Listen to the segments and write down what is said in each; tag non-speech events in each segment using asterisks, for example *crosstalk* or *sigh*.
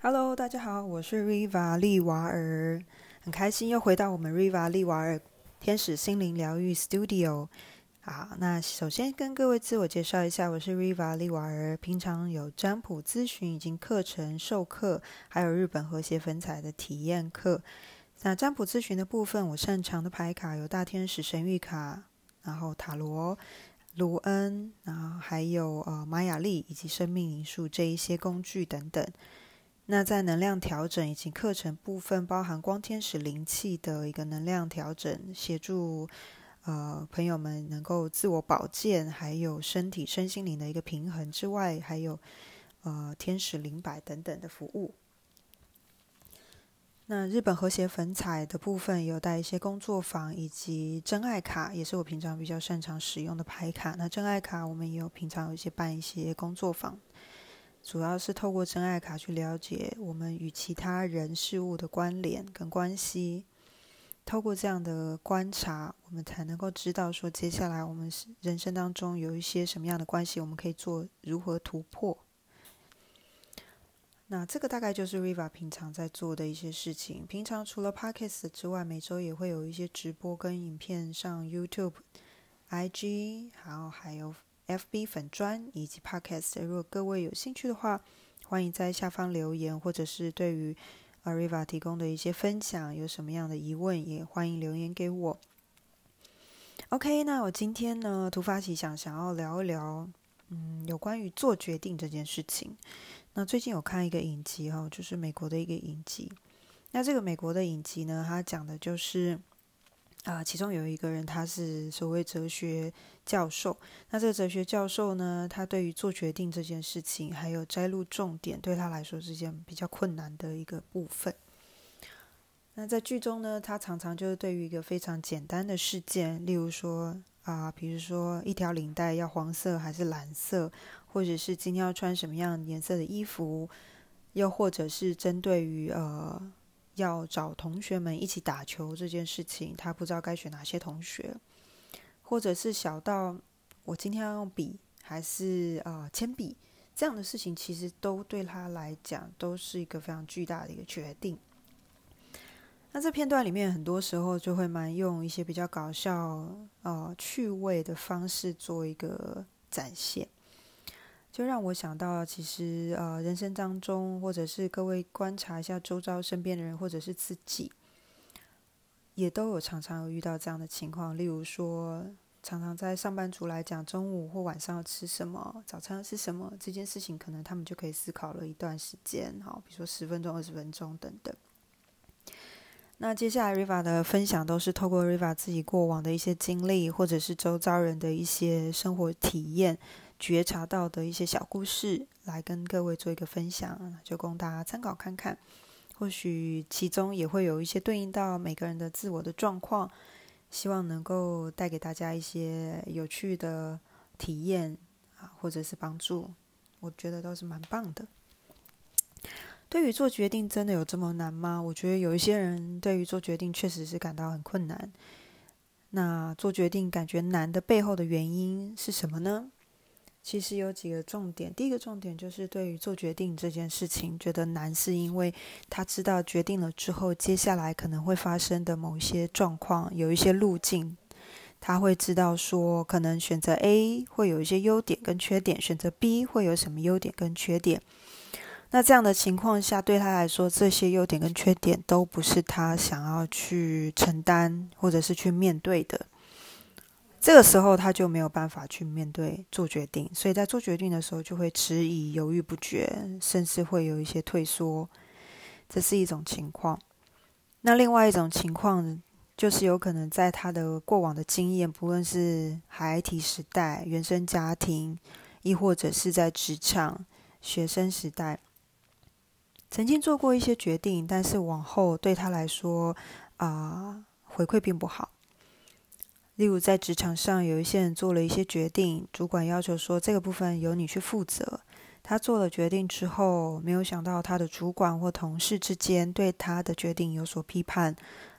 Hello，大家好，我是 Riva 利瓦尔，很开心又回到我们 Riva 利瓦尔天使心灵疗愈 Studio。好，那首先跟各位自我介绍一下，我是 Riva 利瓦尔，平常有占卜咨询、以及课程授课，还有日本和谐粉彩的体验课。那占卜咨询的部分，我擅长的牌卡有大天使神谕卡，然后塔罗、卢恩，然后还有呃玛雅历以及生命灵数这一些工具等等。那在能量调整以及课程部分，包含光天使灵气的一个能量调整，协助呃朋友们能够自我保健，还有身体身心灵的一个平衡之外，还有呃天使灵摆等等的服务。那日本和谐粉彩的部分有带一些工作坊，以及真爱卡，也是我平常比较擅长使用的牌卡。那真爱卡我们也有平常有一些办一些工作坊。主要是透过真爱卡去了解我们与其他人事物的关联跟关系，透过这样的观察，我们才能够知道说接下来我们人生当中有一些什么样的关系，我们可以做如何突破。那这个大概就是 Riva 平常在做的一些事情。平常除了 Podcast 之外，每周也会有一些直播跟影片上 YouTube、IG，然后还有。FB 粉砖以及 Podcast，如果各位有兴趣的话，欢迎在下方留言，或者是对于 Ariva 提供的一些分享有什么样的疑问，也欢迎留言给我。OK，那我今天呢突发奇想，想要聊一聊，嗯，有关于做决定这件事情。那最近有看一个影集哈，就是美国的一个影集。那这个美国的影集呢，它讲的就是。啊，其中有一个人，他是所谓哲学教授。那这个哲学教授呢，他对于做决定这件事情，还有摘录重点，对他来说是件比较困难的一个部分。那在剧中呢，他常常就是对于一个非常简单的事件，例如说啊，比如说一条领带要黄色还是蓝色，或者是今天要穿什么样颜色的衣服，又或者是针对于呃。要找同学们一起打球这件事情，他不知道该选哪些同学，或者是小到我今天要用笔还是啊铅笔这样的事情，其实都对他来讲都是一个非常巨大的一个决定。那这片段里面，很多时候就会蛮用一些比较搞笑、呃趣味的方式做一个展现。就让我想到，其实呃，人生当中，或者是各位观察一下周遭身边的人，或者是自己，也都有常常有遇到这样的情况。例如说，常常在上班族来讲，中午或晚上要吃什么，早餐吃什么这件事情，可能他们就可以思考了一段时间，好，比如说十分钟、二十分钟等等。那接下来 Riva 的分享都是透过 Riva 自己过往的一些经历，或者是周遭人的一些生活体验。觉察到的一些小故事，来跟各位做一个分享，就供大家参考看看。或许其中也会有一些对应到每个人的自我的状况，希望能够带给大家一些有趣的体验啊，或者是帮助，我觉得都是蛮棒的。对于做决定，真的有这么难吗？我觉得有一些人对于做决定确实是感到很困难。那做决定感觉难的背后的原因是什么呢？其实有几个重点，第一个重点就是对于做决定这件事情觉得难，是因为他知道决定了之后，接下来可能会发生的某一些状况，有一些路径，他会知道说，可能选择 A 会有一些优点跟缺点，选择 B 会有什么优点跟缺点。那这样的情况下，对他来说，这些优点跟缺点都不是他想要去承担或者是去面对的。这个时候他就没有办法去面对做决定，所以在做决定的时候就会迟疑、犹豫不决，甚至会有一些退缩，这是一种情况。那另外一种情况就是有可能在他的过往的经验，不论是孩提时代、原生家庭，亦或者是在职场、学生时代，曾经做过一些决定，但是往后对他来说啊回馈并不好。例如，在职场上，有一些人做了一些决定，主管要求说这个部分由你去负责。他做了决定之后，没有想到他的主管或同事之间对他的决定有所批判，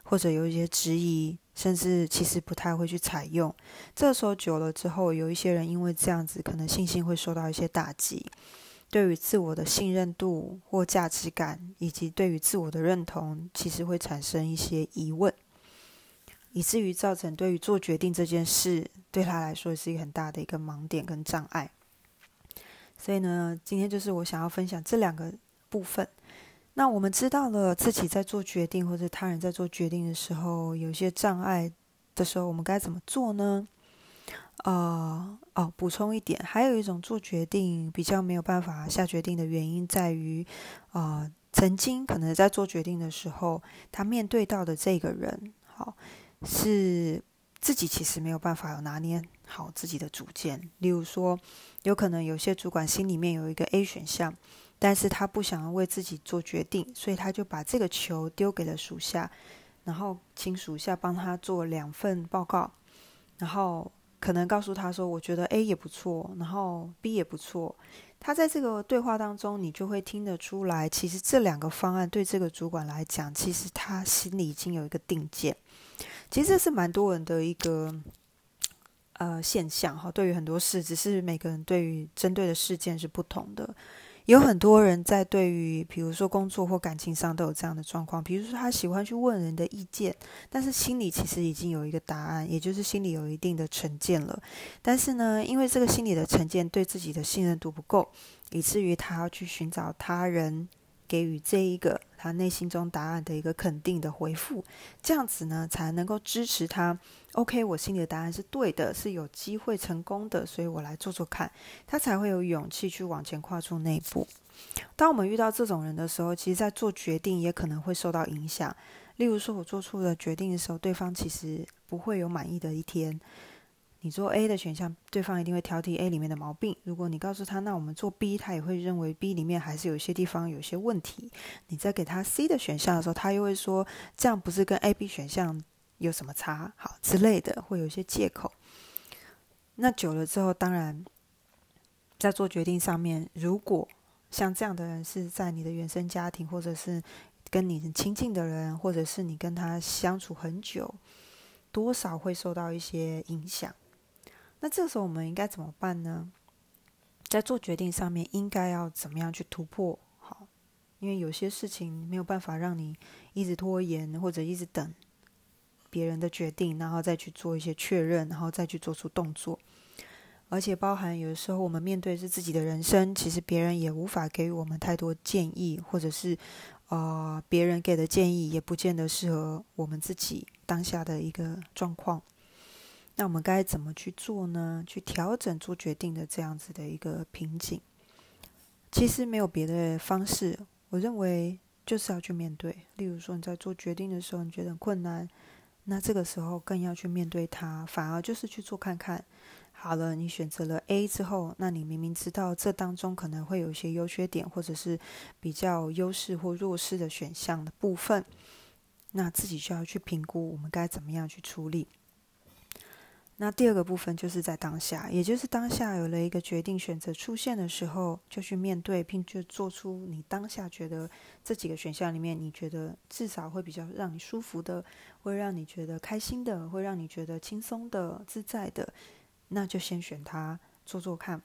或者有一些质疑，甚至其实不太会去采用。这时候久了之后，有一些人因为这样子，可能信心会受到一些打击。对于自我的信任度或价值感，以及对于自我的认同，其实会产生一些疑问，以至于造成对于做决定这件事，对他来说是一个很大的一个盲点跟障碍。所以呢，今天就是我想要分享这两个部分。那我们知道了自己在做决定，或者他人在做决定的时候，有些障碍的时候，我们该怎么做呢？呃，哦，补充一点，还有一种做决定比较没有办法下决定的原因，在于，呃，曾经可能在做决定的时候，他面对到的这个人，好，是自己其实没有办法有拿捏好自己的主见。例如说，有可能有些主管心里面有一个 A 选项。但是他不想要为自己做决定，所以他就把这个球丢给了属下，然后请属下帮他做两份报告，然后可能告诉他说：“我觉得 A 也不错，然后 B 也不错。”他在这个对话当中，你就会听得出来，其实这两个方案对这个主管来讲，其实他心里已经有一个定见。其实这是蛮多人的一个呃现象哈。对于很多事，只是每个人对于针对的事件是不同的。有很多人在对于，比如说工作或感情上都有这样的状况。比如说，他喜欢去问人的意见，但是心里其实已经有一个答案，也就是心里有一定的成见了。但是呢，因为这个心理的成见对自己的信任度不够，以至于他要去寻找他人。给予这一个他内心中答案的一个肯定的回复，这样子呢才能够支持他。OK，我心里的答案是对的，是有机会成功的，所以我来做做看，他才会有勇气去往前跨出那一步。当我们遇到这种人的时候，其实，在做决定也可能会受到影响。例如说，我做出了决定的时候，对方其实不会有满意的一天。你做 A 的选项，对方一定会挑剔 A 里面的毛病。如果你告诉他，那我们做 B，他也会认为 B 里面还是有些地方有些问题。你在给他 C 的选项的时候，他又会说，这样不是跟 A、B 选项有什么差？好之类的，会有一些借口。那久了之后，当然在做决定上面，如果像这样的人是在你的原生家庭，或者是跟你很亲近的人，或者是你跟他相处很久，多少会受到一些影响。那这个时候我们应该怎么办呢？在做决定上面应该要怎么样去突破？好，因为有些事情没有办法让你一直拖延或者一直等别人的决定，然后再去做一些确认，然后再去做出动作。而且包含有的时候我们面对是自己的人生，其实别人也无法给予我们太多建议，或者是呃别人给的建议也不见得适合我们自己当下的一个状况。那我们该怎么去做呢？去调整做决定的这样子的一个瓶颈，其实没有别的方式。我认为就是要去面对。例如说你在做决定的时候，你觉得困难，那这个时候更要去面对它。反而就是去做看看。好了，你选择了 A 之后，那你明明知道这当中可能会有一些优缺点，或者是比较优势或弱势的选项的部分，那自己就要去评估，我们该怎么样去处理。那第二个部分就是在当下，也就是当下有了一个决定选择出现的时候，就去面对，并就做出你当下觉得这几个选项里面，你觉得至少会比较让你舒服的，会让你觉得开心的，会让你觉得轻松的、自在的，那就先选它做做看。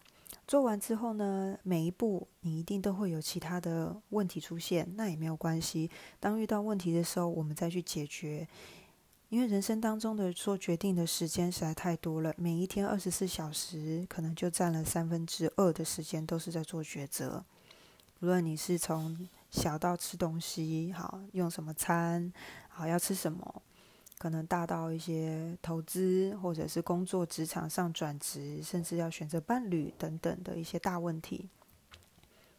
做完之后呢，每一步你一定都会有其他的问题出现，那也没有关系。当遇到问题的时候，我们再去解决。因为人生当中的做决定的时间实在太多了，每一天二十四小时，可能就占了三分之二的时间都是在做抉择。无论你是从小到吃东西，好用什么餐，好要吃什么，可能大到一些投资，或者是工作职场上转职，甚至要选择伴侣等等的一些大问题，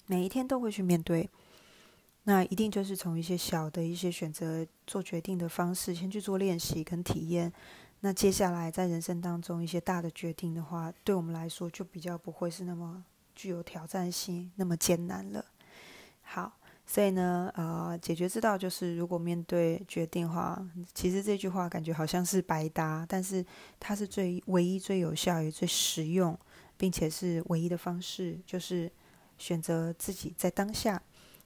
每一天都会去面对。那一定就是从一些小的一些选择做决定的方式，先去做练习跟体验。那接下来在人生当中一些大的决定的话，对我们来说就比较不会是那么具有挑战性、那么艰难了。好，所以呢，呃，解决之道就是如果面对决定的话，其实这句话感觉好像是白搭，但是它是最唯一、最有效也最实用，并且是唯一的方式，就是选择自己在当下。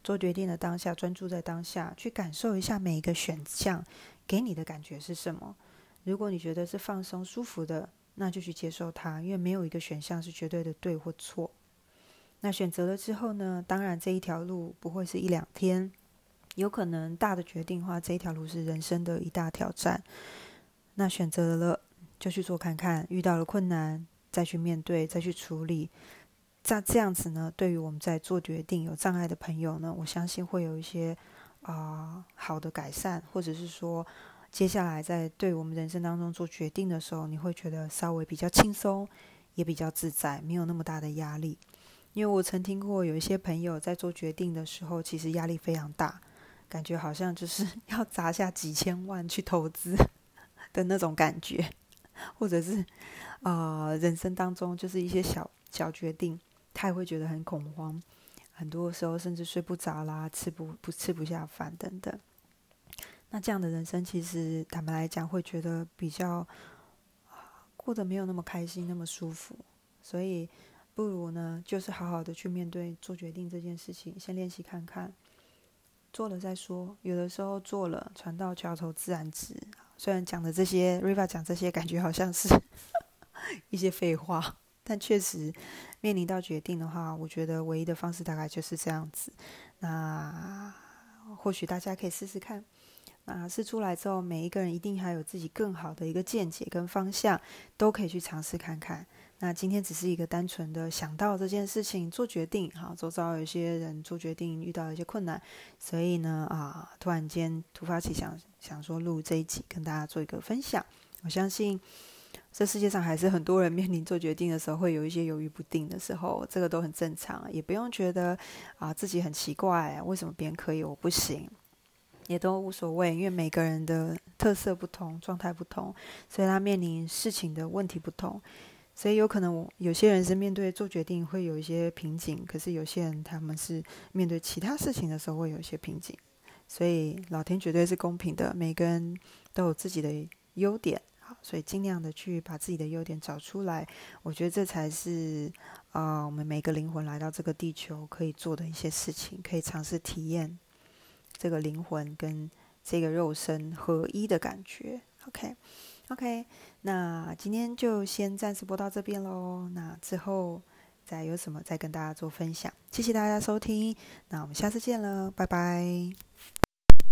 做决定的当下，专注在当下，去感受一下每一个选项给你的感觉是什么。如果你觉得是放松、舒服的，那就去接受它，因为没有一个选项是绝对的对或错。那选择了之后呢，当然这一条路不会是一两天，有可能大的决定的话，这一条路是人生的一大挑战。那选择了就去做看看，遇到了困难再去面对，再去处理。这这样子呢，对于我们在做决定有障碍的朋友呢，我相信会有一些啊好的改善，或者是说接下来在对我们人生当中做决定的时候，你会觉得稍微比较轻松，也比较自在，没有那么大的压力。因为我曾听过有一些朋友在做决定的时候，其实压力非常大，感觉好像就是 *laughs* 要砸下几千万去投资 *laughs* 的那种感觉，或者是啊人生当中就是一些小小决定。他会觉得很恐慌，很多时候甚至睡不着啦，吃不不吃不下饭等等。那这样的人生，其实坦白来讲，会觉得比较过得没有那么开心，那么舒服。所以，不如呢，就是好好的去面对做决定这件事情，先练习看看，做了再说。有的时候做了，船到桥头自然直。虽然讲的这些，Riva 讲这些，感觉好像是 *laughs* 一些废话。但确实，面临到决定的话，我觉得唯一的方式大概就是这样子。那或许大家可以试试看。那试出来之后，每一个人一定还有自己更好的一个见解跟方向，都可以去尝试看看。那今天只是一个单纯的想到这件事情做决定，哈，周遭有些人做决定遇到一些困难，所以呢，啊，突然间突发奇想，想说录这一集跟大家做一个分享。我相信。这世界上还是很多人面临做决定的时候会有一些犹豫不定的时候，这个都很正常，也不用觉得啊自己很奇怪，为什么别人可以我不行，也都无所谓，因为每个人的特色不同，状态不同，所以他面临事情的问题不同，所以有可能有些人是面对做决定会有一些瓶颈，可是有些人他们是面对其他事情的时候会有一些瓶颈，所以老天绝对是公平的，每个人都有自己的优点。所以尽量的去把自己的优点找出来，我觉得这才是啊，我们每个灵魂来到这个地球可以做的一些事情，可以尝试体验这个灵魂跟这个肉身合一的感觉。OK，OK，那今天就先暂时播到这边喽。那之后再有什么再跟大家做分享。谢谢大家收听，那我们下次见了，拜拜。